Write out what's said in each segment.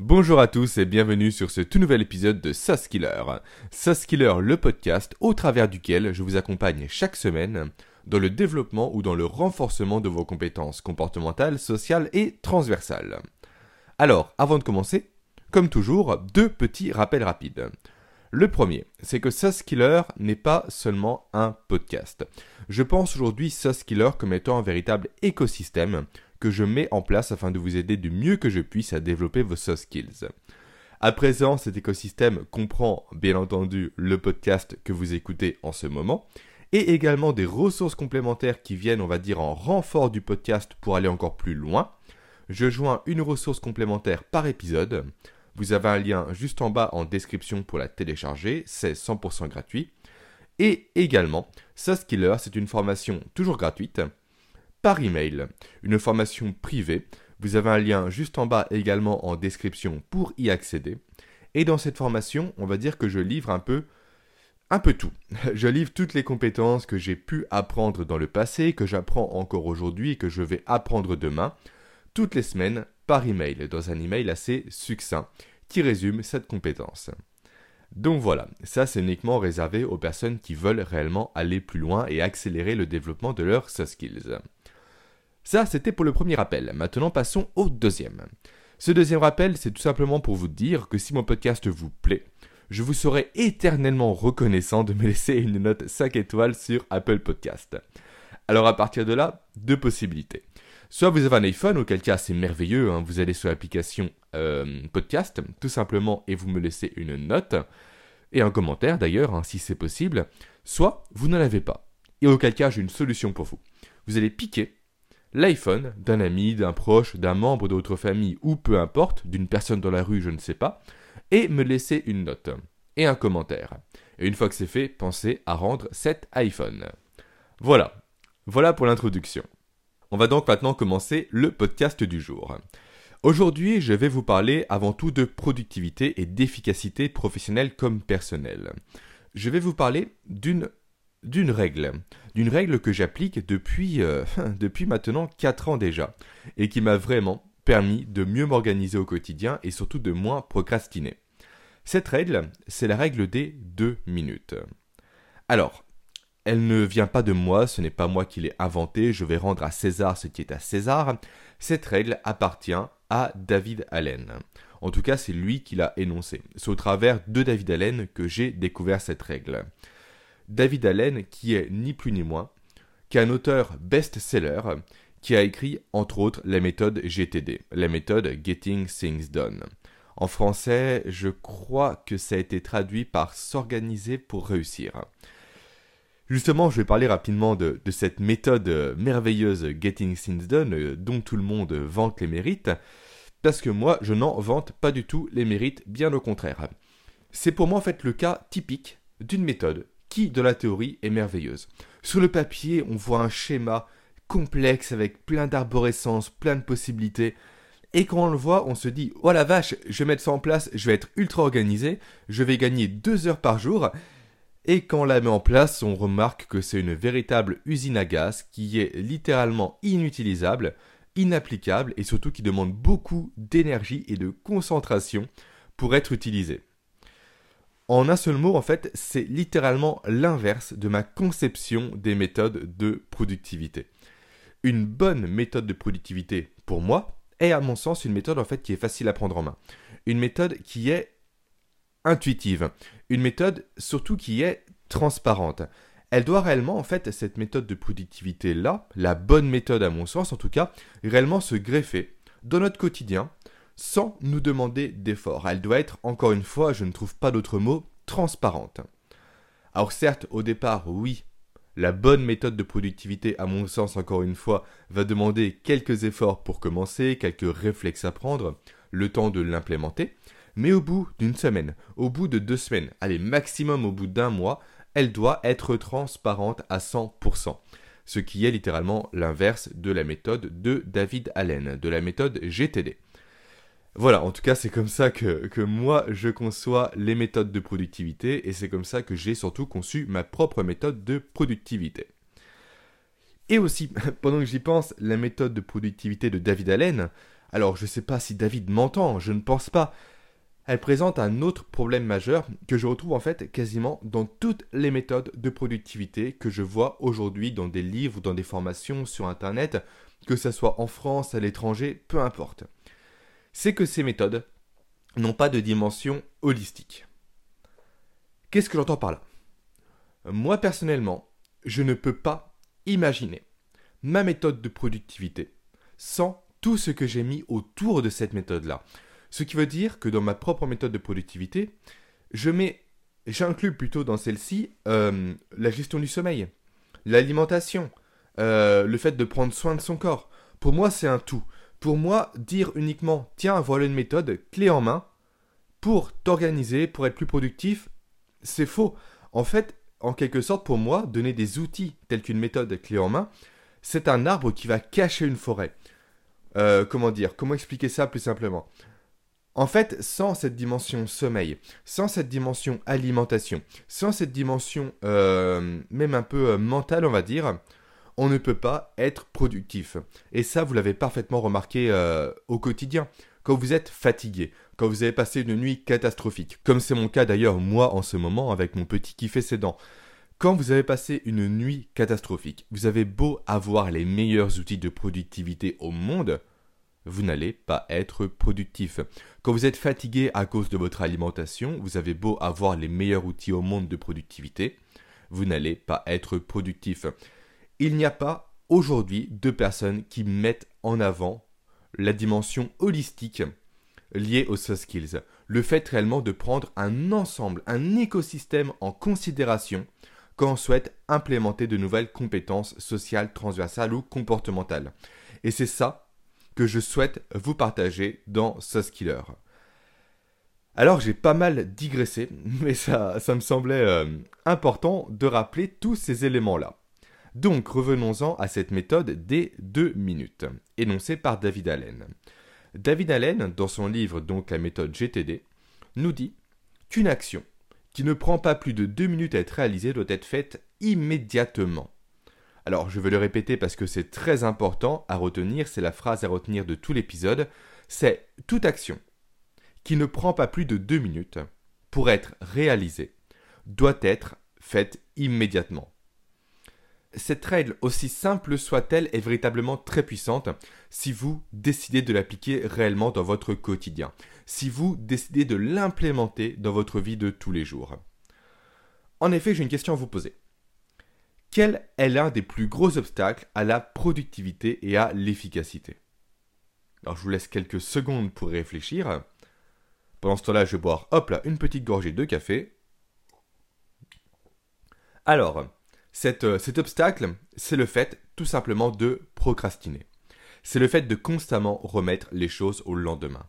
Bonjour à tous et bienvenue sur ce tout nouvel épisode de SaaS Killer. SaaS Killer, le podcast au travers duquel je vous accompagne chaque semaine dans le développement ou dans le renforcement de vos compétences comportementales, sociales et transversales. Alors, avant de commencer, comme toujours, deux petits rappels rapides. Le premier, c'est que SaaS Killer n'est pas seulement un podcast. Je pense aujourd'hui SaaS Killer comme étant un véritable écosystème que je mets en place afin de vous aider du mieux que je puisse à développer vos soft skills. À présent, cet écosystème comprend bien entendu le podcast que vous écoutez en ce moment et également des ressources complémentaires qui viennent, on va dire, en renfort du podcast pour aller encore plus loin. Je joins une ressource complémentaire par épisode. Vous avez un lien juste en bas en description pour la télécharger, c'est 100% gratuit. Et également, Killer, c'est une formation toujours gratuite par email, une formation privée. Vous avez un lien juste en bas également en description pour y accéder. Et dans cette formation, on va dire que je livre un peu un peu tout. Je livre toutes les compétences que j'ai pu apprendre dans le passé, que j'apprends encore aujourd'hui et que je vais apprendre demain, toutes les semaines par email, dans un email assez succinct qui résume cette compétence. Donc voilà, ça c'est uniquement réservé aux personnes qui veulent réellement aller plus loin et accélérer le développement de leurs soft skills. Ça, c'était pour le premier rappel. Maintenant, passons au deuxième. Ce deuxième rappel, c'est tout simplement pour vous dire que si mon podcast vous plaît, je vous serai éternellement reconnaissant de me laisser une note 5 étoiles sur Apple Podcast. Alors à partir de là, deux possibilités. Soit vous avez un iPhone, auquel cas c'est merveilleux, hein, vous allez sur l'application euh, podcast, tout simplement, et vous me laissez une note, et un commentaire d'ailleurs, hein, si c'est possible. Soit vous n'en avez pas. Et auquel cas j'ai une solution pour vous. Vous allez piquer l'iPhone d'un ami, d'un proche, d'un membre de votre famille ou peu importe, d'une personne dans la rue, je ne sais pas, et me laisser une note et un commentaire. Et une fois que c'est fait, pensez à rendre cet iPhone. Voilà. Voilà pour l'introduction. On va donc maintenant commencer le podcast du jour. Aujourd'hui, je vais vous parler avant tout de productivité et d'efficacité professionnelle comme personnelle. Je vais vous parler d'une d'une règle, d'une règle que j'applique depuis, euh, depuis maintenant 4 ans déjà, et qui m'a vraiment permis de mieux m'organiser au quotidien et surtout de moins procrastiner. Cette règle, c'est la règle des 2 minutes. Alors, elle ne vient pas de moi, ce n'est pas moi qui l'ai inventée, je vais rendre à César ce qui est à César. Cette règle appartient à David Allen. En tout cas, c'est lui qui l'a énoncée. C'est au travers de David Allen que j'ai découvert cette règle. David Allen, qui est ni plus ni moins qu'un auteur best-seller qui a écrit entre autres la méthode GTD, la méthode Getting Things Done. En français, je crois que ça a été traduit par s'organiser pour réussir. Justement, je vais parler rapidement de, cette méthode merveilleuse Getting Things Done dont tout le monde vante les mérites, parce que moi, je n'en vante pas du tout les mérites, bien au contraire. C'est pour moi en fait le cas typique d'une méthode qui, de la théorie, est merveilleuse. Sur le papier, on voit un schéma complexe avec plein d'arborescences, plein de possibilités. Et quand on le voit, on se dit Oh la vache, je vais mettre ça en place, je vais être ultra organisé, je vais gagner deux heures par jour. Et quand on la met en place, on remarque que c'est une véritable usine à gaz qui est littéralement inutilisable, inapplicable et surtout qui demande beaucoup d'énergie et de concentration pour être utilisée. En un seul mot, en fait, c'est littéralement l'inverse de ma conception des méthodes de productivité. Une bonne méthode de productivité, pour moi, est à mon sens une méthode en fait qui est facile à prendre en main. Une méthode qui est intuitive. Une méthode surtout qui est transparente. Elle doit réellement, en fait, cette méthode de productivité-là, la bonne méthode à mon sens en tout cas, réellement se greffer dans notre quotidien, sans nous demander d'efforts. Elle doit être, encore une fois, je ne trouve pas d'autre mot, transparente. Alors certes, au départ, oui, la bonne méthode de productivité, à mon sens, encore une fois, va demander quelques efforts pour commencer, quelques réflexes à prendre, le temps de l'implémenter, mais au bout d'une semaine, au bout de deux semaines, allez, maximum au bout d'un mois, elle doit être transparente à 100%. Ce qui est littéralement l'inverse de la méthode de David Allen, de la méthode GTD. Voilà, en tout cas, c'est comme ça que, moi je conçois les méthodes de productivité et c'est comme ça que j'ai surtout conçu ma propre méthode de productivité. Et aussi, pendant que j'y pense, la méthode de productivité de David Allen, Alors je ne sais pas si David m'entend, je ne pense pas. Elle présente un autre problème majeur que je retrouve en fait quasiment dans toutes les méthodes de productivité que je vois aujourd'hui dans des livres dans des formations sur Internet, que ce soit en France, à l'étranger, peu importe. C'est que ces méthodes n'ont pas de dimension holistique. Qu'est-ce que j'entends par là? Moi personnellement, je ne peux pas imaginer ma méthode de productivité sans tout ce que j'ai mis autour de cette méthode-là. Ce qui veut dire que dans ma propre méthode de productivité, je mets, j'inclus plutôt dans celle-ci euh, la gestion du sommeil, l'alimentation, euh, le fait de prendre soin de son corps. Pour moi, c'est un tout. Pour moi, dire uniquement, tiens, voilà une méthode clé en main pour t'organiser, pour être plus productif, c'est faux. En fait, en quelque sorte, pour moi, donner des outils tels qu'une méthode clé en main, c'est un arbre qui va cacher une forêt. Euh, comment dire Comment expliquer ça plus simplement? En fait, sans cette dimension sommeil, sans cette dimension alimentation, sans cette dimension euh, même un peu euh, mentale, on va dire, on ne peut pas être productif. Et ça, vous l'avez parfaitement remarqué au quotidien. Quand vous êtes fatigué, quand vous avez passé une nuit catastrophique, comme c'est mon cas d'ailleurs moi en ce moment avec mon petit qui fait ses dents. Quand vous avez passé une nuit catastrophique, vous avez beau avoir les meilleurs outils de productivité au monde, vous n'allez pas être productif. Quand vous êtes fatigué à cause de votre alimentation, vous avez beau avoir les meilleurs outils au monde de productivité, vous n'allez pas être productif. Il n'y a pas aujourd'hui de personnes qui mettent en avant la dimension holistique lié aux soft skills. Le fait réellement de prendre un ensemble, un écosystème en considération quand on souhaite implémenter de nouvelles compétences sociales, transversales ou comportementales. Et c'est ça que je souhaite vous partager dans Soft Skiller. Alors j'ai pas mal digressé, mais ça, ça me semblait euh, important de rappeler tous ces éléments-là. Donc revenons-en à cette méthode des deux minutes, énoncée par David Allen. David Allen, dans son livre donc la méthode GTD, nous dit qu'une action qui ne prend pas plus de deux minutes à être réalisée doit être faite immédiatement. Alors je vais le répéter parce que c'est très important à retenir, c'est la phrase à retenir de tout l'épisode, c'est toute action qui ne prend pas plus de deux minutes pour être réalisée doit être faite immédiatement. Cette règle, aussi simple soit-elle, est véritablement très puissante si vous décidez de l'appliquer réellement dans votre quotidien, si vous décidez de l'implémenter dans votre vie de tous les jours. En effet, j'ai une question à vous poser. Quel est l'un des plus gros obstacles à la productivité et à l'efficacité? Alors je vous laisse quelques secondes pour réfléchir. Pendant ce temps-là, je vais boire, hop là, une petite gorgée de café. Alors, euh, cet obstacle, c'est le fait tout simplement de procrastiner. C'est le fait de constamment remettre les choses au lendemain.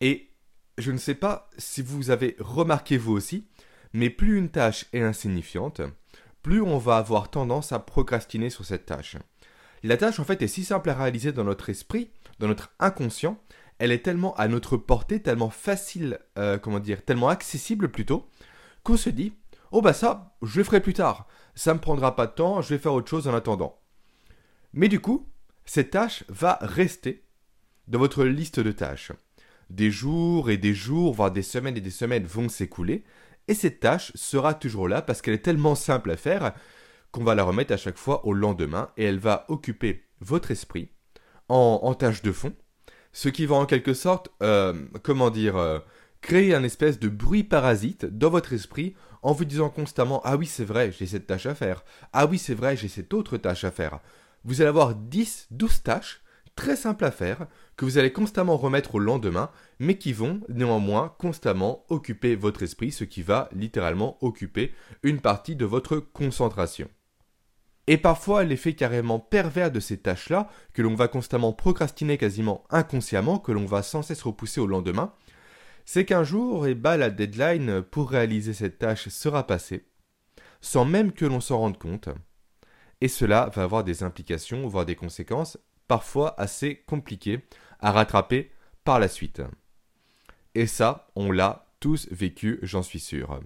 Et je ne sais pas si vous avez remarqué vous aussi, mais plus une tâche est insignifiante, plus on va avoir tendance à procrastiner sur cette tâche. La tâche en fait est si simple à réaliser dans notre esprit, dans notre inconscient, elle est tellement à notre portée, tellement facile, euh, comment dire, tellement accessible plutôt, qu'on se dit, oh bah ça, je le ferai plus tard ça me prendra pas de temps, je vais faire autre chose en attendant. Mais du coup, cette tâche va rester dans votre liste de tâches. Des jours et des jours, voire des semaines et des semaines vont s'écouler, et cette tâche sera toujours là parce qu'elle est tellement simple à faire qu'on va la remettre à chaque fois au lendemain et elle va occuper votre esprit en, tâche de fond, ce qui va en quelque sorte, euh, comment dire, euh, créer un espèce de bruit parasite dans votre esprit en vous disant constamment Ah oui, c'est vrai, j'ai cette tâche à faire. Ah oui, c'est vrai, j'ai cette autre tâche à faire. Vous allez avoir 10, 12 tâches très simples à faire que vous allez constamment remettre au lendemain, mais qui vont néanmoins constamment occuper votre esprit, ce qui va littéralement occuper une partie de votre concentration. Et parfois, l'effet carrément pervers de ces tâches-là, que l'on va constamment procrastiner quasiment inconsciemment, que l'on va sans cesse repousser au lendemain, c'est qu'un jour, eh ben, la deadline pour réaliser cette tâche sera passée, sans même que l'on s'en rende compte, et cela va avoir des implications, voire des conséquences parfois assez compliquées à rattraper par la suite. Et ça, on l'a tous vécu, j'en suis sûr.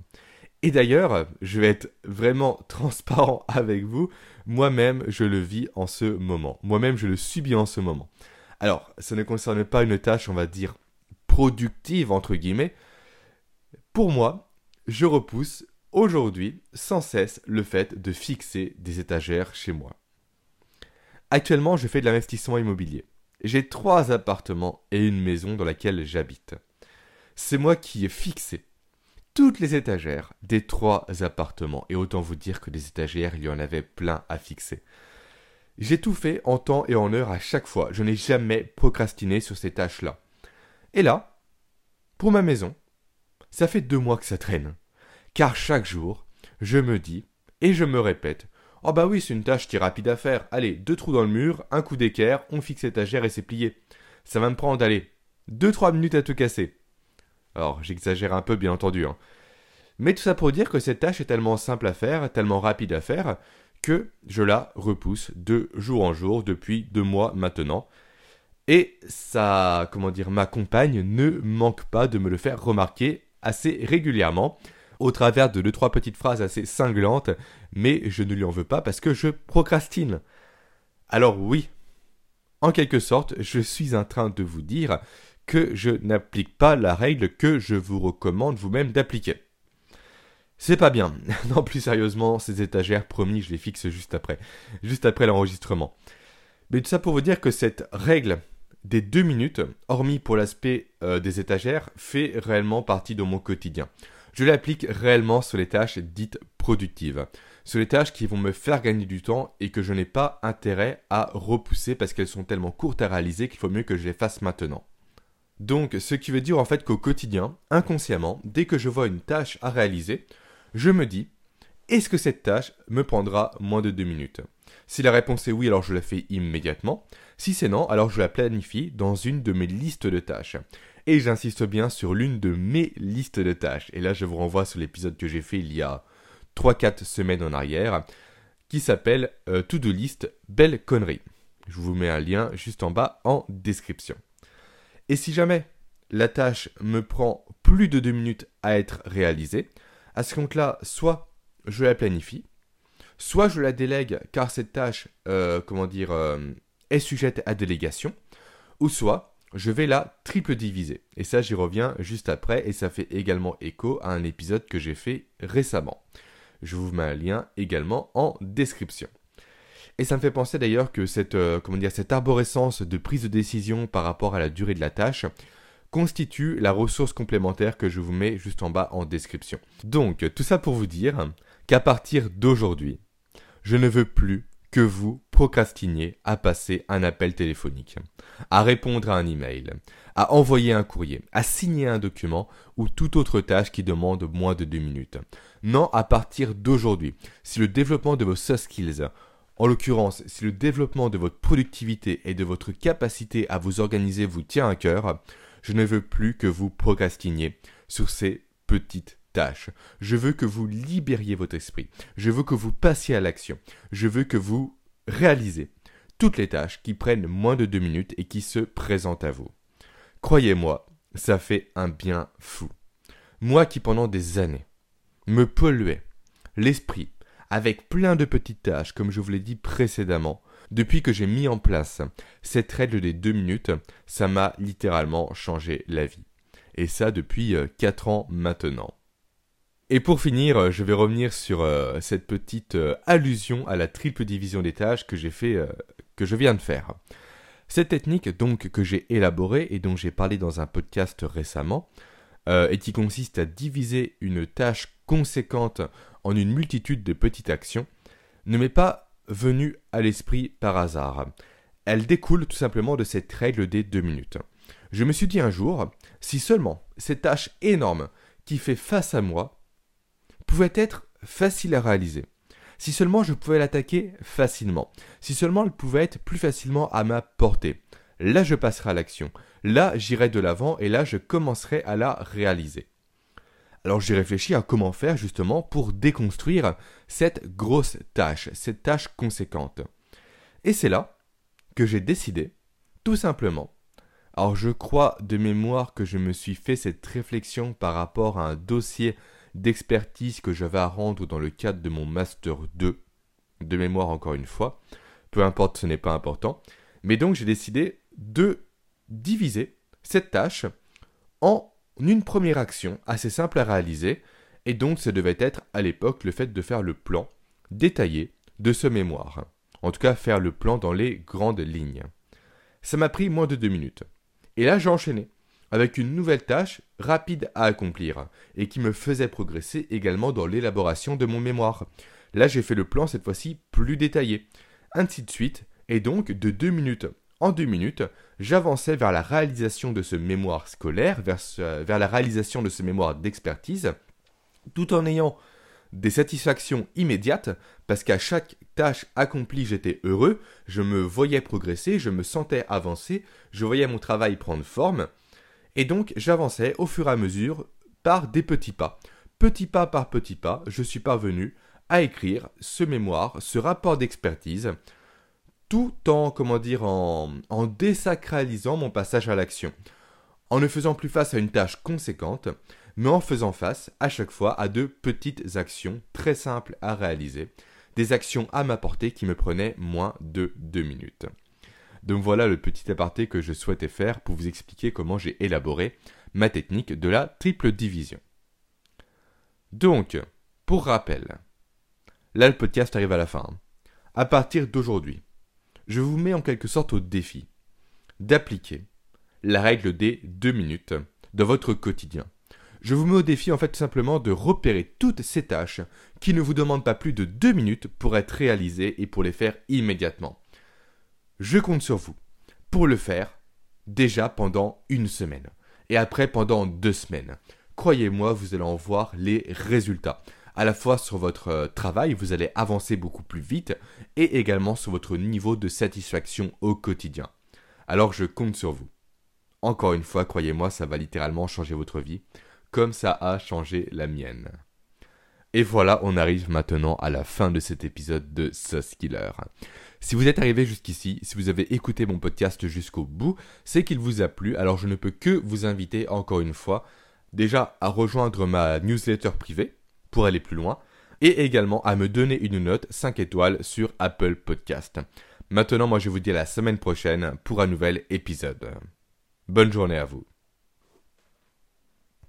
Et d'ailleurs, je vais être vraiment transparent avec vous, moi-même je le vis en ce moment, moi-même je le subis en ce moment. Alors, ça ne concerne pas une tâche, on va dire, productive, entre guillemets. Pour moi, je repousse aujourd'hui sans cesse le fait de fixer des étagères chez moi. Actuellement, je fais de l'investissement immobilier. J'ai trois appartements et une maison dans laquelle j'habite. C'est moi qui ai fixé toutes les étagères des trois appartements. Et autant vous dire que des étagères, il y en avait plein à fixer. J'ai tout fait en temps et en heure à chaque fois. Je n'ai jamais procrastiné sur ces tâches-là. Et là, pour ma maison, ça fait deux mois que ça traîne. Car chaque jour, je me dis, et je me répète, oh bah oui, c'est une tâche qui est rapide à faire. Allez, deux trous dans le mur, un coup d'équerre, on fixe l'étagère et c'est plié. Ça va me prendre, allez, deux trois minutes à te casser. Alors, j'exagère un peu, bien entendu. Hein. Mais tout ça pour dire que cette tâche est tellement simple à faire, tellement rapide à faire, que je la repousse de jour en jour depuis deux mois maintenant. Et ça, comment dire, ma compagne ne manque pas de me le faire remarquer assez régulièrement, au travers de deux trois petites phrases assez cinglantes, mais je ne lui en veux pas parce que je procrastine. Alors oui, en quelque sorte, je suis en train de vous dire que je n'applique pas la règle que je vous recommande vous-même d'appliquer. C'est pas bien. non, plus sérieusement, ces étagères, promis, je les fixe juste après. Juste après l'enregistrement. Mais tout ça pour vous dire que cette règle des deux minutes, hormis pour l'aspect euh, des étagères, fait réellement partie de mon quotidien. Je l'applique réellement sur les tâches dites productives. Sur les tâches qui vont me faire gagner du temps et que je n'ai pas intérêt à repousser parce qu'elles sont tellement courtes à réaliser qu'il faut mieux que je les fasse maintenant. Donc, ce qui veut dire en fait qu'au quotidien, inconsciemment, dès que je vois une tâche à réaliser, je me dis, est-ce que cette tâche me prendra moins de deux minutes? Si la réponse est oui, alors je la fais immédiatement. Si c'est non, alors je la planifie dans une de mes listes de tâches. Et j'insiste bien sur l'une de mes listes de tâches. Et là, je vous renvoie sur l'épisode que j'ai fait il y a 3-4 semaines en arrière, qui s'appelle euh, To-Do List Belle Connerie. Je vous mets un lien juste en bas en description. Et si jamais la tâche me prend plus de deux minutes à être réalisée, à ce compte-là, soit je la planifie, soit je la délègue car cette tâche, euh, comment dire, euh, est sujette à délégation, ou soit je vais la triple diviser. Et ça, j'y reviens juste après, et ça fait également écho à un épisode que j'ai fait récemment. Je vous mets un lien également en description. Et ça me fait penser d'ailleurs que cette, euh, comment dire, cette arborescence de prise de décision par rapport à la durée de la tâche constitue la ressource complémentaire que je vous mets juste en bas en description. Donc, tout ça pour vous dire qu'à partir d'aujourd'hui, je ne veux plus que vous procrastiniez à passer un appel téléphonique, à répondre à un email, à envoyer un courrier, à signer un document ou toute autre tâche qui demande moins de deux minutes. Non, à partir d'aujourd'hui, si le développement de vos soft skills en l'occurrence, si le développement de votre productivité et de votre capacité à vous organiser vous tient à cœur, je ne veux plus que vous procrastiniez sur ces petites Je veux que vous libériez votre esprit. Je veux que vous passiez à l'action. Je veux que vous réalisez toutes les tâches qui prennent moins de deux minutes et qui se présentent à vous. Croyez-moi, ça fait un bien fou. Moi qui pendant des années me polluais l'esprit avec plein de petites tâches, comme je vous l'ai dit précédemment. Depuis que j'ai mis en place cette règle des deux minutes, ça m'a littéralement changé la vie. Et ça depuis 4 euh, ans maintenant. Et pour finir, je vais revenir sur euh, cette petite euh, allusion à la triple division des tâches que j'ai fait, que je viens de faire. Cette technique donc que j'ai élaborée et dont j'ai parlé dans un podcast récemment, et qui consiste à diviser une tâche conséquente en une multitude de petites actions, ne m'est pas venue à l'esprit par hasard. Elle découle tout simplement de cette règle des deux minutes. Je me suis dit un jour, si seulement cette tâche énorme qui fait face à moi être facile à réaliser, si seulement je pouvais l'attaquer facilement, si seulement elle pouvait être plus facilement à ma portée, là je passerai à l'action, là j'irai de l'avant et là je commencerai à la réaliser. Alors j'ai réfléchi à comment faire justement pour déconstruire cette grosse tâche, cette tâche conséquente. Et c'est là que j'ai décidé, tout simplement. Alors je crois de mémoire que je me suis fait cette réflexion par rapport à un dossier d'expertise que j'avais à rendre dans le cadre de mon Master 2, de mémoire encore une fois, peu importe ce n'est pas important, mais donc j'ai décidé de diviser cette tâche en une première action assez simple à réaliser, et donc ça devait être à l'époque le fait de faire le plan détaillé de ce mémoire. En tout cas, faire le plan dans les grandes lignes. Ça m'a pris moins de deux minutes. Et là, j'ai enchaîné avec une nouvelle tâche rapide à accomplir et qui me faisait progresser également dans l'élaboration de mon mémoire. Là, j'ai fait le plan cette fois-ci plus détaillé. Ainsi de suite, et donc de deux minutes en deux minutes, j'avançais vers la réalisation de ce mémoire scolaire, vers, la réalisation de ce mémoire d'expertise, tout en ayant des satisfactions immédiates, parce qu'à chaque tâche accomplie, j'étais heureux, je me voyais progresser, je me sentais avancer, je voyais mon travail prendre forme, et donc j'avançais au fur et à mesure par des petits pas. Petit pas par petit pas, je suis parvenu à écrire ce mémoire, ce rapport d'expertise, tout en, comment dire, en, désacralisant mon passage à l'action, en ne faisant plus face à une tâche conséquente, mais en faisant face à chaque fois à de petites actions très simples à réaliser, des actions à m'apporter qui me prenaient moins de deux minutes. Donc voilà le petit aparté que je souhaitais faire pour vous expliquer comment j'ai élaboré ma technique de la triple division. Donc, pour rappel, là arrive à la fin. À partir d'aujourd'hui, je vous mets en quelque sorte au défi d'appliquer la règle des deux minutes dans votre quotidien. Je vous mets au défi en fait tout simplement de repérer toutes ces tâches qui ne vous demandent pas plus de deux minutes pour être réalisées et pour les faire immédiatement. Je compte sur vous pour le faire déjà pendant une semaine et après pendant deux semaines. Croyez-moi, vous allez en voir les résultats. À la fois sur votre euh, travail, vous allez avancer beaucoup plus vite et également sur votre niveau de satisfaction au quotidien. Alors je compte sur vous. Encore une fois, croyez-moi, ça va littéralement changer votre vie, comme ça a changé la mienne. Et voilà, on arrive maintenant à la fin de cet épisode de Sauce Killer. Si vous êtes arrivé jusqu'ici, si vous avez écouté mon podcast jusqu'au bout, c'est qu'il vous a plu, alors je ne peux que vous inviter encore une fois, déjà à rejoindre ma newsletter privée pour aller plus loin, et également à me donner une note 5 étoiles sur Apple Podcast. Maintenant, moi je vous dis à la semaine prochaine pour un nouvel épisode. Bonne journée à vous.